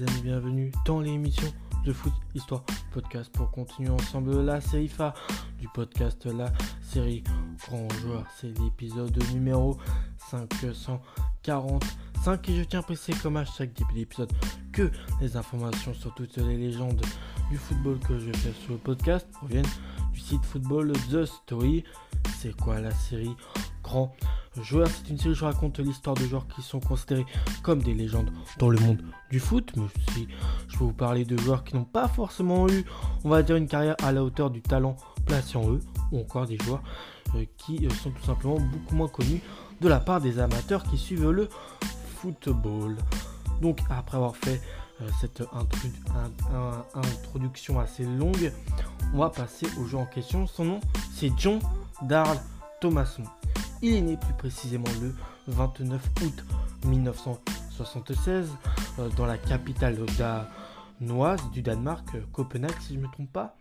les amis, bienvenue dans l'émission de foot histoire podcast pour continuer ensemble la série phare du podcast la série grand joueur. C'est l'épisode numéro 545 et je tiens à préciser comme à chaque début d'épisode que les informations sur toutes les légendes du football que je fais sur le podcast proviennent du site football The Story. C'est quoi la série grand joueur? C'est une série où je raconte l'histoire de joueurs qui sont considérés comme des légendes dans le monde du foot, mais aussi je vais vous parler de joueurs qui n'ont pas forcément eu, on va dire, une carrière à la hauteur du talent placé en eux, ou encore des joueurs euh, qui euh, sont tout simplement beaucoup moins connus de la part des amateurs qui suivent le football. Donc après avoir fait euh, cette introduction assez longue, on va passer au jeu en question. Son nom, c'est John Darl Thomason. Il est né plus précisément le 29 août 1976 euh, dans la capitale danoise du Danemark, euh, Copenhague si je ne me trompe pas.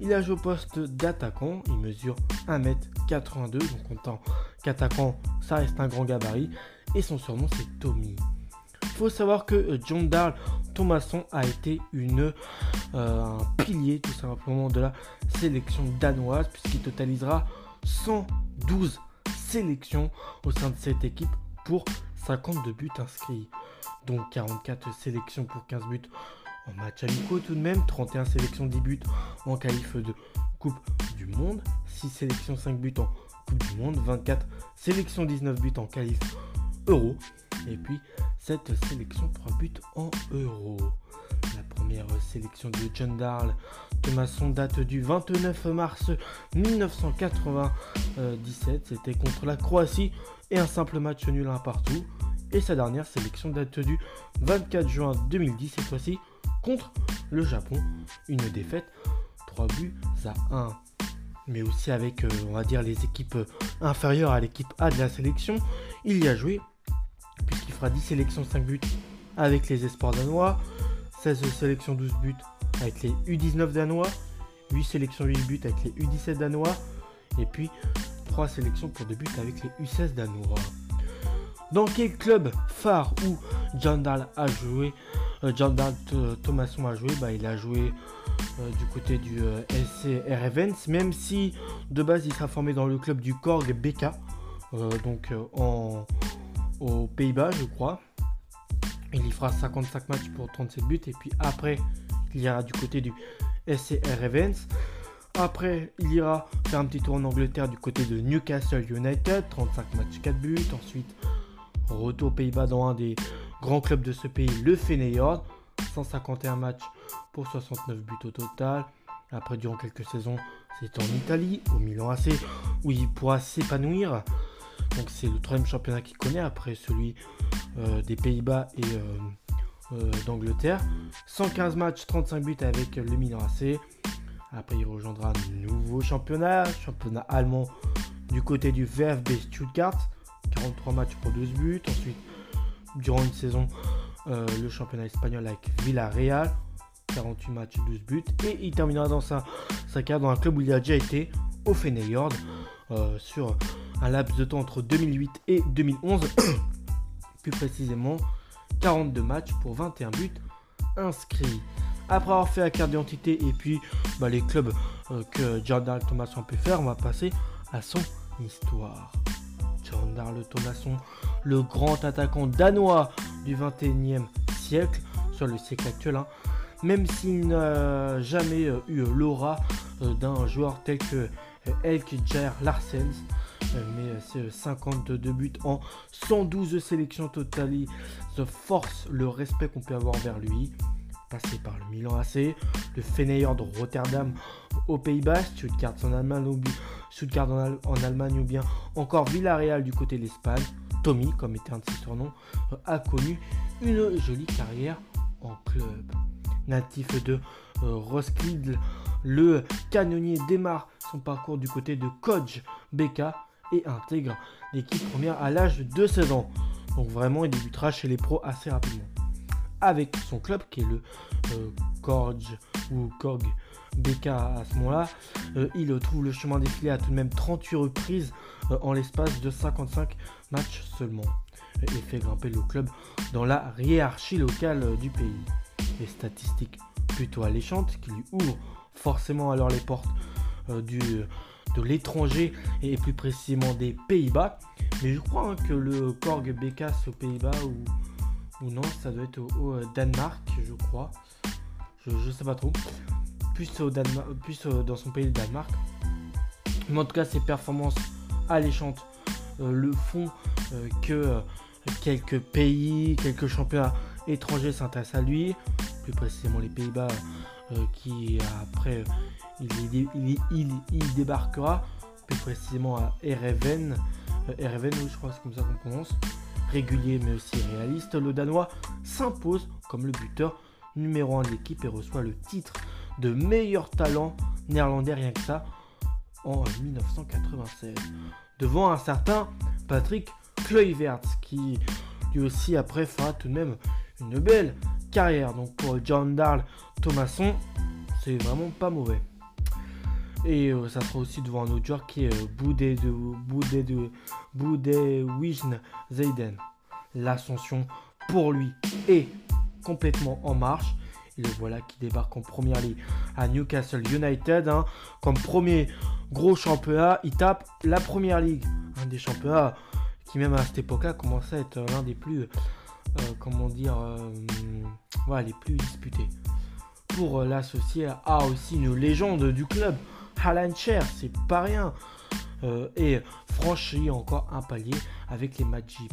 Il a joué au poste d'attaquant, il mesure 1m82, donc en tant qu'attaquant, ça reste un grand gabarit, et son surnom c'est Tommy. Il faut savoir que euh, John Darl Thomasson a été un pilier tout simplement de la sélection danoise, puisqu'il totalisera 112 sélections au sein de cette équipe pour 52 buts inscrits. Donc 44 sélections pour 15 buts en match amicaux tout de même, 31 sélections 10 buts en qualif de Coupe du Monde, 6 sélections 5 buts en Coupe du Monde, 24 sélections 19 buts en qualif Euro, et puis 7 sélections 3 buts en Euro. Première sélection de John Darl Thomasson date du 29 mars 1997. C'était contre la Croatie et un simple match nul un partout. Et sa dernière sélection date du 24 juin 2010, cette fois-ci contre le Japon. Une défaite 3 buts à 1. Mais aussi avec, euh, on va dire, les équipes inférieures à l'équipe A de la sélection. Il y a joué, puisqu'il fera 10 sélections, 5 buts avec les espoirs danois. 16 sélections, 12 buts avec les U19 danois, 8 sélections, 8 buts avec les U17 danois, et puis 3 sélections pour 2 buts avec les U16 danois. Dans quel club phare où John Dahl a joué euh, John Dahl Thomasson a joué bah, Il a joué euh, du côté du euh, SC Events, même si de base il sera formé dans le club du Korg BK, donc en, aux Pays-Bas je crois. Il y fera 55 matchs pour 37 buts. Et puis après, il ira du côté du SCR Events. Après, il ira faire un petit tour en Angleterre du côté de Newcastle United. 35 matchs, 4 buts. Ensuite, retour aux Pays-Bas dans un des grands clubs de ce pays, le Feyenoord. 151 matchs pour 69 buts au total. Après, durant quelques saisons, c'est en Italie, au Milan AC, où il pourra s'épanouir. Donc c'est le troisième championnat qu'il connaît après celui des Pays-Bas et euh, euh, d'Angleterre. 115 matchs, 35 buts avec le Milan AC. Après il rejoindra un nouveau championnat, championnat allemand du côté du VfB Stuttgart. 43 matchs pour 12 buts. Ensuite, durant une saison, le championnat espagnol avec Villarreal. 48 matchs, 12 buts. Et il terminera dans sa, sa carrière dans un club où il a déjà été, au Feyenoord, sur un laps de temps entre 2008 et 2011. Plus précisément, 42 matchs pour 21 buts inscrits. Après avoir fait la carte d'identité et puis bah, les clubs euh, que Jordan Thomason a pu faire, on va passer à son histoire. Jordan Thomason, le grand attaquant danois du 21e siècle, sur le siècle actuel, hein. même s'il n'a jamais euh, eu l'aura euh, d'un joueur tel que Elk Jair Larsens, mais c'est 52 buts en 112 sélections totales. Ça force le respect qu'on peut avoir envers lui. Passé par le Milan AC, le Feyenoord de Rotterdam aux Pays-Bas, Stuttgart en Allemagne, ou, Stuttgart en, Allemagne ou bien encore Villarreal du côté de l'Espagne. Tommy, comme était un de ses surnoms, a connu une jolie carrière en club. Natif de euh, Roskilde, le canonnier démarre son parcours du côté de Kodj Beka et intègre l'équipe première à l'âge de 16 ans. Donc vraiment, il débutera chez les pros assez rapidement. Avec son club qui est le euh, ou Korg BK à ce moment-là, euh, il trouve le chemin défilé à tout de même 38 reprises euh, en l'espace de 55 matchs seulement. et fait grimper le club dans la hiérarchie locale du pays. Les statistiques plutôt alléchantes qui lui ouvrent forcément alors les portes du, de l'étranger et plus précisément des Pays-Bas. Mais je crois hein, que le Korg Bekas aux Pays-Bas ou, non, ça doit être au, Danemark, je crois. Je, sais pas trop. Plus, au Danemark, plus dans son pays, le Danemark. Mais en tout cas, ses performances alléchantes euh, le font euh, que euh, quelques pays, quelques championnats étrangers s'intéressent à lui. Plus précisément les Pays-Bas qui après il, débarquera plus précisément à Ereven. Ereven, oui, je crois c'est comme ça qu'on prononce. Régulier mais aussi réaliste, le Danois s'impose comme le buteur numéro 1 de l'équipe et reçoit le titre de meilleur talent néerlandais, rien que ça, en 1996. Devant un certain Patrick Kluivert, qui lui aussi après fera tout de même une belle carrière. Donc pour John Darl Thomasson, c'est vraiment pas mauvais. Et euh, ça sera aussi devant un autre joueur qui est euh, Boudé de Boudé de Boudé Wijn Zayden. L'ascension pour lui est complètement en marche. Et le voilà qui débarque en première ligue à Newcastle United. Hein. Comme premier gros championnat, il tape la première ligue. Un des championnats qui même à cette époque-là commençait à être l'un des plus, euh, comment dire, les plus disputés. Pour l'associer à aussi une légende du club, Alan Cher, c'est pas rien. Euh, et franchit encore un palier avec les Magic.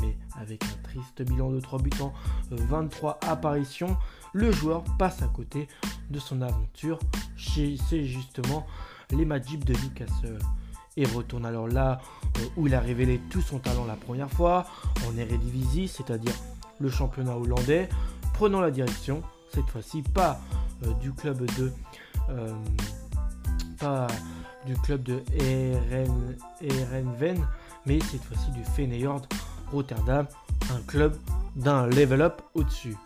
Mais avec un triste bilan de 3 buts en 23 apparitions, le joueur passe à côté de son aventure chez c'est justement les Magic de Newcastle. Et retourne alors là euh, où il a révélé tout son talent la première fois, en Eredivisie, c'est-à-dire le championnat hollandais, prenant la direction, cette fois-ci pas euh, du club de pas du club de Erenven, mais cette fois-ci du Feyenoord Rotterdam, un club d'un level up au-dessus.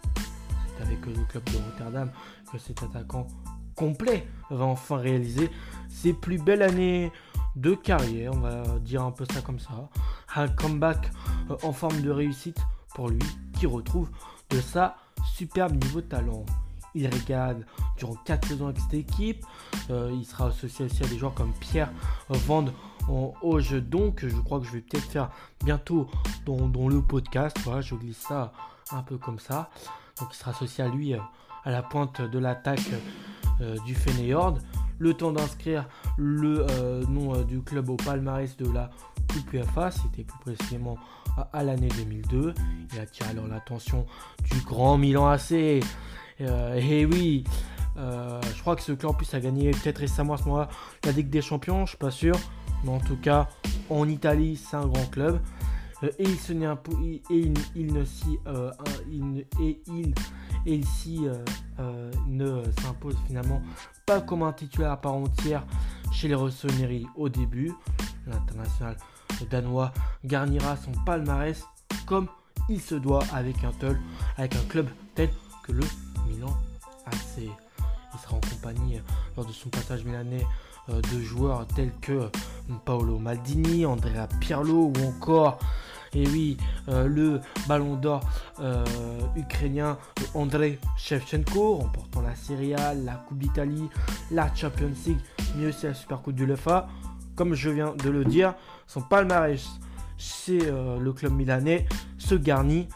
C'est avec le club de Rotterdam que cet attaquant complet va enfin réaliser ses plus belles années de carrière, on va dire un peu ça comme ça. Un comeback euh, en forme de réussite pour lui qui retrouve de sa superbe niveau talent. Il regarde durant 4 saisons avec cette équipe. Euh, il sera associé aussi à des joueurs comme Pierre Vande en Auge. Donc, je crois que je vais peut-être faire bientôt dans, le podcast. Voilà, je glisse ça un peu comme ça. Donc, il sera associé à lui euh, à la pointe de l'attaque euh, du Feyenoord. Le temps d'inscrire le nom du club au palmarès de la Coupe c'était plus précisément à, l'année 2002. Il attire alors l'attention du grand Milan AC et oui, euh, je crois que ce club plus a gagné peut-être récemment à ce moment-là la Ligue des Champions, je suis pas sûr. Mais en tout cas, en Italie, c'est un grand club. Euh, et il, se et il, ne s'y et il et ne s'impose finalement pas comme un titulaire à part entière chez les Rossoneri au début. L'international danois garnira son palmarès comme il se doit avec un tel, avec un club tel que le Il sera en compagnie euh, lors de son passage milanais euh, de joueurs tels que euh, Paolo Maldini, Andrea Pirlo ou encore, et oui, le ballon d'or ukrainien Andrei Shevchenko, remportant la Serie A, la Coupe d'Italie, la Champions League, mais aussi la Super Coupe de l'UEFA. Comme je viens de le dire, son palmarès chez le club milanais se garnit.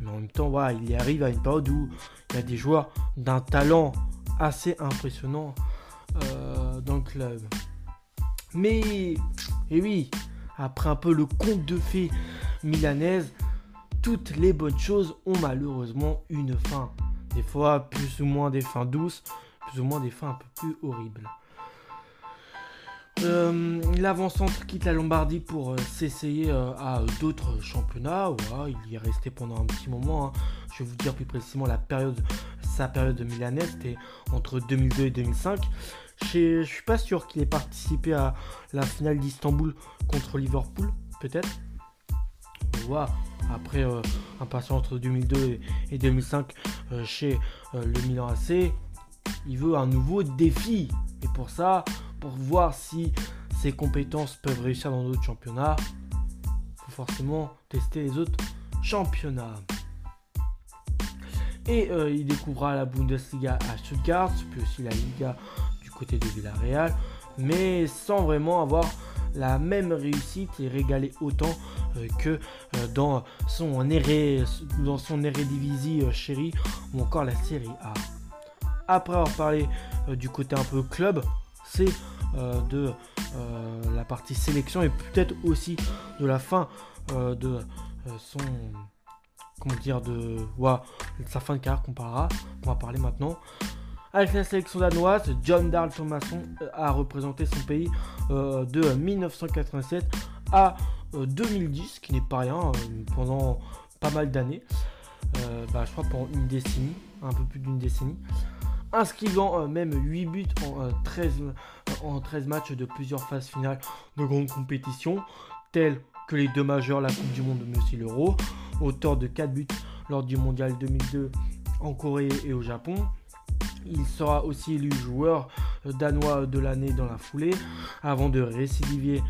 Mais en même temps, il y arrive à une période où il y a des joueurs d'un talent assez impressionnant euh, dans le club. Mais, et eh oui, après un peu le conte de fées milanaise, toutes les bonnes choses ont malheureusement une fin. Des fois, plus ou moins des fins douces, plus ou moins des fins un peu plus horribles. Euh, l'avant-centre quitte la Lombardie pour euh, s'essayer euh, à d'autres championnats. il y est resté pendant un petit moment. Hein. Je vais vous dire plus précisément la période, sa période de milanaise, c'était entre 2002 et 2005. Je suis pas sûr qu'il ait participé à la finale d'Istanbul contre Liverpool, peut-être. Après un passage entre 2002 et 2005 chez le Milan AC, il veut un nouveau défi. Et pour ça, pour voir si ses compétences peuvent réussir dans d'autres championnats, faut forcément tester les autres championnats. Et euh, il découvrira la Bundesliga à Stuttgart, puis aussi la Liga du côté de Villarreal, mais sans vraiment avoir la même réussite et régaler autant euh, que euh, dans son son Eredivisie chérie ou encore la Série A. Après avoir parlé du côté un peu club, c'est de la partie sélection et peut-être aussi de la fin de son comment dire, de, sa fin de carrière qu'on parlera, on va parler maintenant. Avec la sélection danoise, John Darl Thomason euh, a représenté son pays euh, de 1987 à 2010, euh, ce qui n'est pas rien, pendant pas mal d'années. Bah, je crois pendant une décennie, un peu plus d'une décennie. Inscrivant même 8 buts en, 13, en 13 matchs de plusieurs phases finales de grandes compétitions, telles que les deux majeurs, la Coupe du Monde mais aussi l'Euro. Auteur de 4 buts lors du Mondial 2002 en Corée et au Japon. Il sera aussi élu joueur danois de l'année dans la foulée, avant de récidiver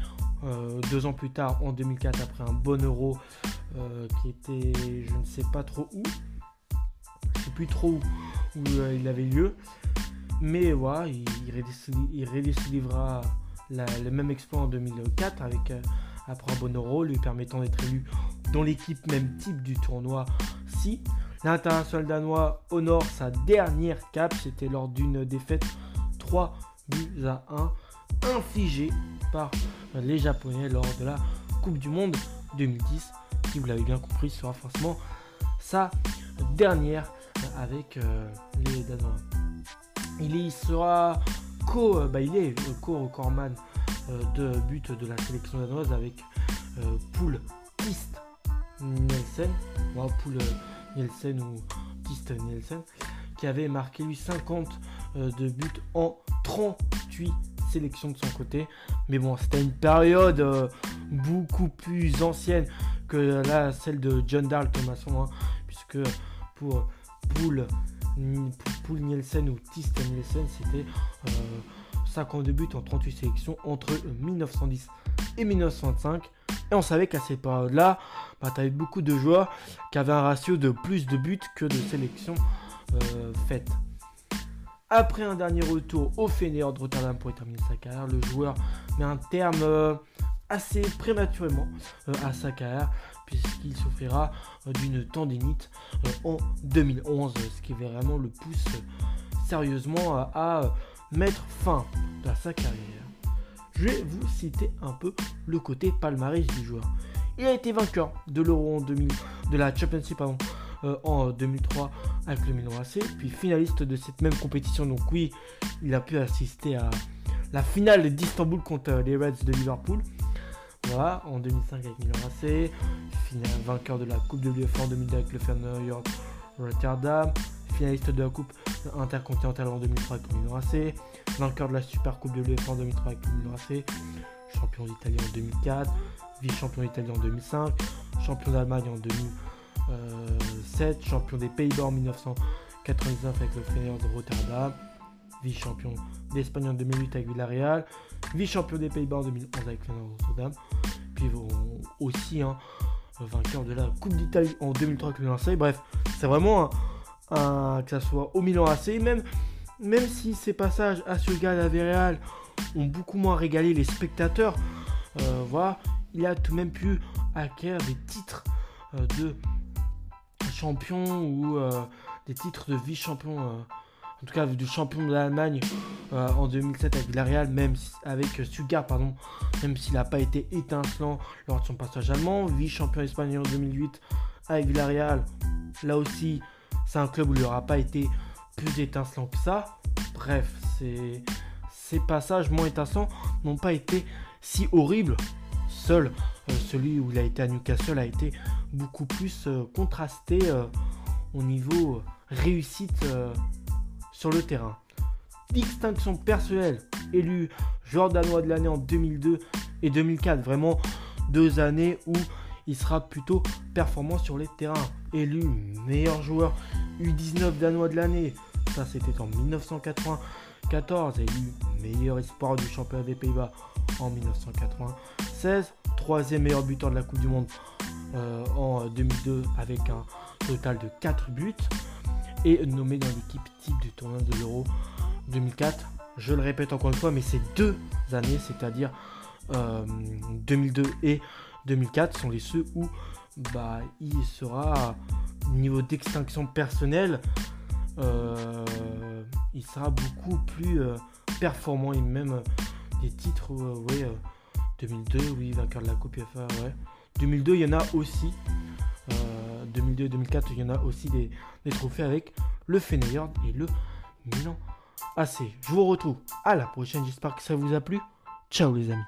euh, deux ans plus tard en 2004 après un bon euro euh, qui était je ne sais pas trop où, je ne sais plus trop où, euh, il avait lieu, mais voilà, il, il le même exploit en 2004 avec après un lui permettant d'être élu dans l'équipe même type du tournoi. Si l'international danois honore sa dernière cape, c'était lors d'une défaite 3 buts à 1 infligée par les Japonais lors de la Coupe du Monde 2010, qui vous l'avez bien compris sera forcément sa dernière avec euh, les Danois. Il y sera co, euh, bah, il est co-recordman euh, de but de la sélection danoise avec Poul Tist Nielsen, ou Poul Nielsen ou Tist Nielsen, qui avait marqué lui 50 de buts en 38 sélections de son côté. Mais bon, c'était une période beaucoup plus ancienne que là, celle de John Darl Thomason, hein, puisque pour Poul, Nielsen ou Tist Nielsen, c'était 52 buts en 38 sélections entre 1910 et 1925. Et on savait qu'à cette période-là, bah, tu avais beaucoup de joueurs qui avaient un ratio de plus de buts que de sélections euh, faites. Après un dernier retour au Feyenoord de Rotterdam pour terminer sa carrière, le joueur met un terme euh, assez prématurément euh, à sa carrière puisqu'il souffrira d'une tendinite en 2011, ce qui vraiment le pousse sérieusement à mettre fin à sa carrière. Je vais vous citer un peu le côté palmarès du joueur. Il a été vainqueur de l'Euro en 2000, de la Championship euh, en 2003 avec le Milan AC, puis finaliste de cette même compétition. Donc oui, il a pu assister à la finale d'Istanbul contre les Reds de Liverpool. En 2005 avec Milan AC, final, vainqueur de la Coupe de l'UEFA en 2002 avec le Feyenoord Rotterdam, finaliste de la Coupe intercontinentale en 2003 avec Milan AC, vainqueur de la Super Coupe de l'UEFA en 2003 avec Milan AC, champion d'Italie en 2004, vice-champion d'Italie en 2005, champion d'Allemagne en 2007, champion des Pays-Bas en 1999 avec le Feyenoord Rotterdam, vice-champion d'Espagne en 2008 avec Villarreal, vice-champion des Pays-Bas en 2011 avec Rotterdam, puis aussi hein, vainqueur de la Coupe d'Italie en 2003 avec Milan AC. Bref, c'est vraiment un que ce soit au Milan AC, même, même si ces passages à Sugar et à Villarreal ont beaucoup moins régalé les spectateurs, euh, voilà, il a tout de même pu acquérir des titres euh, de champion ou euh, des titres de vice-champion, en tout cas du champion de l'Allemagne en 2007 avec Villarreal, même avec Stuttgart, pardon, même s'il n'a pas été étincelant lors de son passage allemand, vice-champion espagnol en 2008 avec Villarreal, là aussi c'est un club où il n'aura pas été plus étincelant que ça. Bref, ces passages moins étincelants n'ont pas été si horribles. Seul euh, celui où il a été à Newcastle a été beaucoup plus euh, contrasté euh, au niveau réussite le terrain. Distinction personnelle, élu joueur danois de l'année en 2002 et 2004. Vraiment deux années où il sera plutôt performant sur les terrains. Élu meilleur joueur U19 danois de l'année, ça c'était en 1994. Élu meilleur espoir du championnat des Pays-Bas en 1996. troisième meilleur buteur de la Coupe du Monde euh, en 2002 avec un total de 4 buts et nommé dans l'équipe type du tournoi de l'Euro 2004. Je le répète encore une fois, mais ces deux années, c'est-à-dire 2002 et 2004, sont les ceux où bah, il sera niveau d'extinction personnelle, euh, il sera beaucoup plus euh, performant et même euh, des titres, ouais, 2002, oui, vainqueur de la Coupe FA, ouais. 2002, il y en a aussi. 2002 2004, il y en a aussi des, des trophées avec le Feyenoord et le Milan AC. Je vous retrouve à la prochaine, j'espère que ça vous a plu. Ciao les amis.